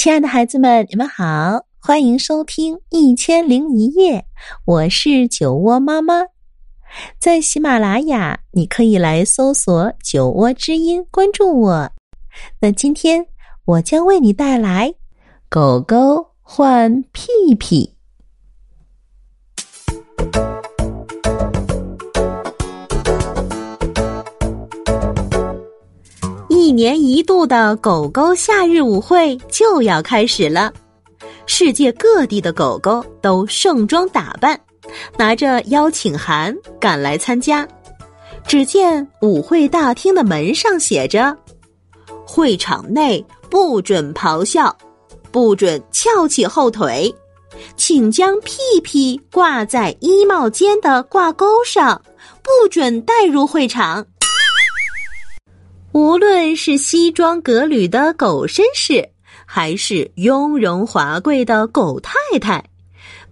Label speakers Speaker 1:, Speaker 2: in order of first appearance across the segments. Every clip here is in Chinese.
Speaker 1: 亲爱的孩子们，你们好，欢迎收听《一千零一夜》，我是酒窝妈妈。在喜马拉雅，你可以来搜索“酒窝之音”，关注我。那今天我将为你带来狗狗换屁屁。年一度的狗狗夏日舞会就要开始了，世界各地的狗狗都盛装打扮，拿着邀请函赶来参加。只见舞会大厅的门上写着：“会场内不准咆哮，不准翘起后腿，请将屁屁挂在衣帽间的挂钩上，不准带入会场。”无论是西装革履的狗绅士，还是雍容华贵的狗太太，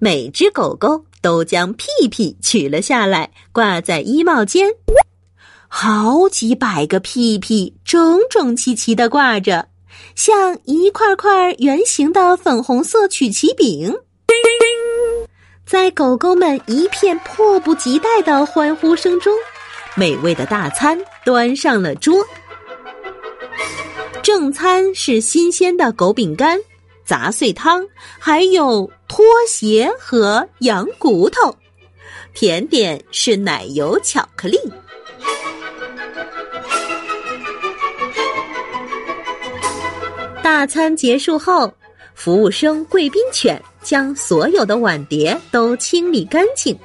Speaker 1: 每只狗狗都将屁屁取了下来，挂在衣帽间。好几百个屁屁整整齐齐的挂着，像一块块圆形的粉红色曲奇饼。在狗狗们一片迫不及待的欢呼声中，美味的大餐端上了桌。正餐是新鲜的狗饼干、杂碎汤，还有拖鞋和羊骨头。甜点是奶油巧克力。大餐结束后，服务生贵宾犬将所有的碗碟都清理干净。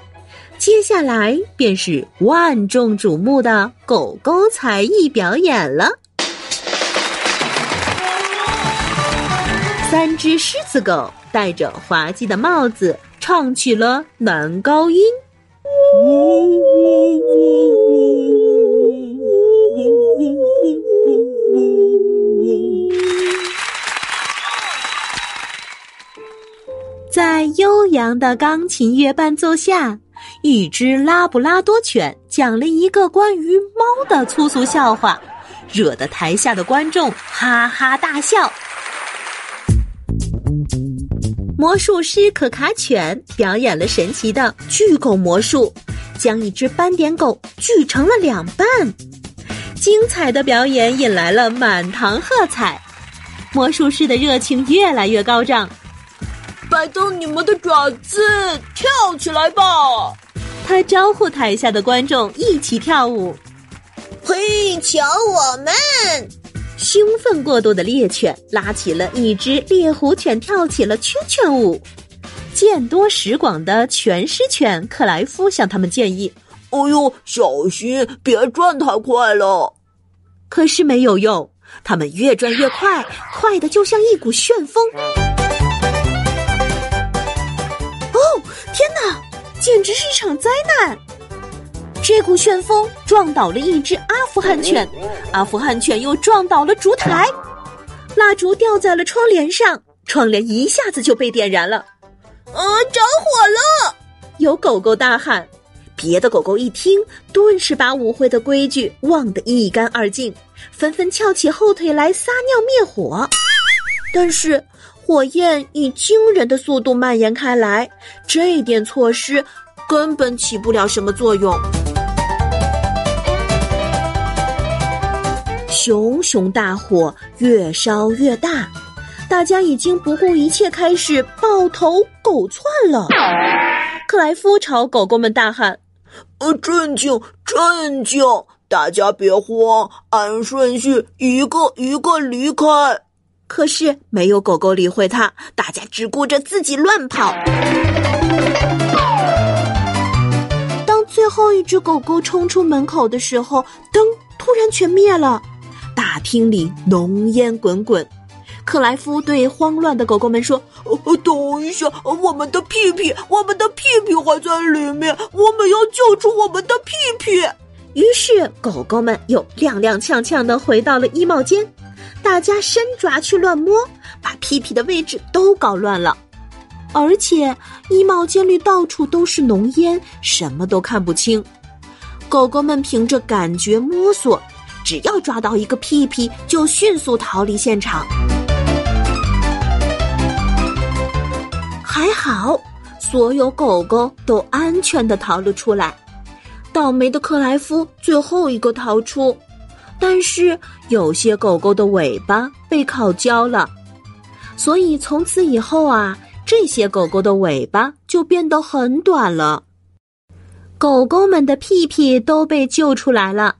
Speaker 1: 接下来便是万众瞩目的狗狗才艺表演了。三只狮子狗戴着滑稽的帽子，唱起了男高音。在悠扬的钢琴乐伴奏下，一只拉布拉多犬讲了一个关于猫的粗俗笑话，惹得台下的观众哈哈大笑。魔术师可卡犬表演了神奇的巨狗魔术，将一只斑点狗锯成了两半。精彩的表演引来了满堂喝彩，魔术师的热情越来越高涨。
Speaker 2: 摆动你们的爪子，跳起来吧！
Speaker 1: 他招呼台下的观众一起跳舞。
Speaker 3: 嘿，瞧我们！
Speaker 1: 兴奋过度的猎犬拉起了一只猎狐犬，跳起了圈圈舞。见多识广的全狮犬克莱夫向他们建议：“
Speaker 2: 哦呦，小心，别转太快了。”
Speaker 1: 可是没有用，他们越转越快，快的就像一股旋风。哦，天哪，简直是一场灾难！这股旋风撞倒了一只阿富汗犬，阿富汗犬又撞倒了烛台，蜡烛掉在了窗帘上，窗帘一下子就被点燃了。
Speaker 3: 啊，着火了！
Speaker 1: 有狗狗大喊，别的狗狗一听，顿时把舞会的规矩忘得一干二净，纷纷翘起后腿来撒尿灭火。但是火焰以惊人的速度蔓延开来，这点措施根本起不了什么作用。熊熊大火越烧越大，大家已经不顾一切开始抱头狗窜了。克莱夫朝狗狗们大喊：“
Speaker 2: 呃，镇静，镇静，大家别慌，按顺序一个一个离开。”
Speaker 1: 可是没有狗狗理会他，大家只顾着自己乱跑。当最后一只狗狗冲出门口的时候，灯突然全灭了。大厅里浓烟滚滚，克莱夫对慌乱的狗狗们说：“
Speaker 2: 等一下，我们的屁屁，我们的屁屁还在里面，我们要救出我们的屁屁。”
Speaker 1: 于是狗狗们又踉踉跄跄的回到了衣帽间，大家伸爪去乱摸，把屁屁的位置都搞乱了，而且衣帽间里到处都是浓烟，什么都看不清。狗狗们凭着感觉摸索。只要抓到一个屁屁，就迅速逃离现场。还好，所有狗狗都安全的逃了出来。倒霉的克莱夫最后一个逃出，但是有些狗狗的尾巴被烤焦了，所以从此以后啊，这些狗狗的尾巴就变得很短了。狗狗们的屁屁都被救出来了，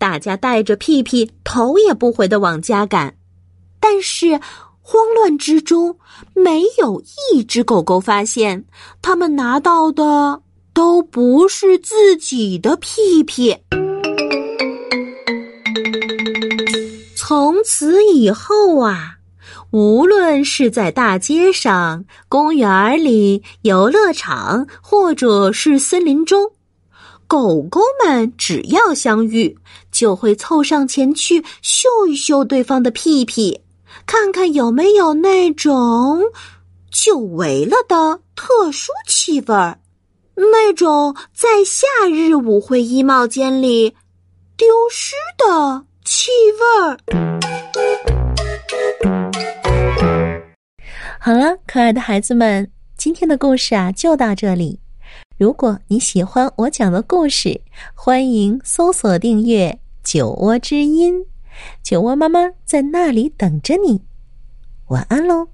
Speaker 1: 大家带着屁屁头也不回的往家赶，但是。慌乱之中，没有一只狗狗发现，他们拿到的都不是自己的屁屁。从此以后啊，无论是在大街上、公园里、游乐场，或者是森林中，狗狗们只要相遇，就会凑上前去嗅一嗅对方的屁屁。看看有没有那种久违了的特殊气味儿，那种在夏日舞会衣帽间里丢失的气味儿。好了，可爱的孩子们，今天的故事啊就到这里。如果你喜欢我讲的故事，欢迎搜索订阅“酒窝之音”。酒窝妈妈在那里等着你，晚安喽。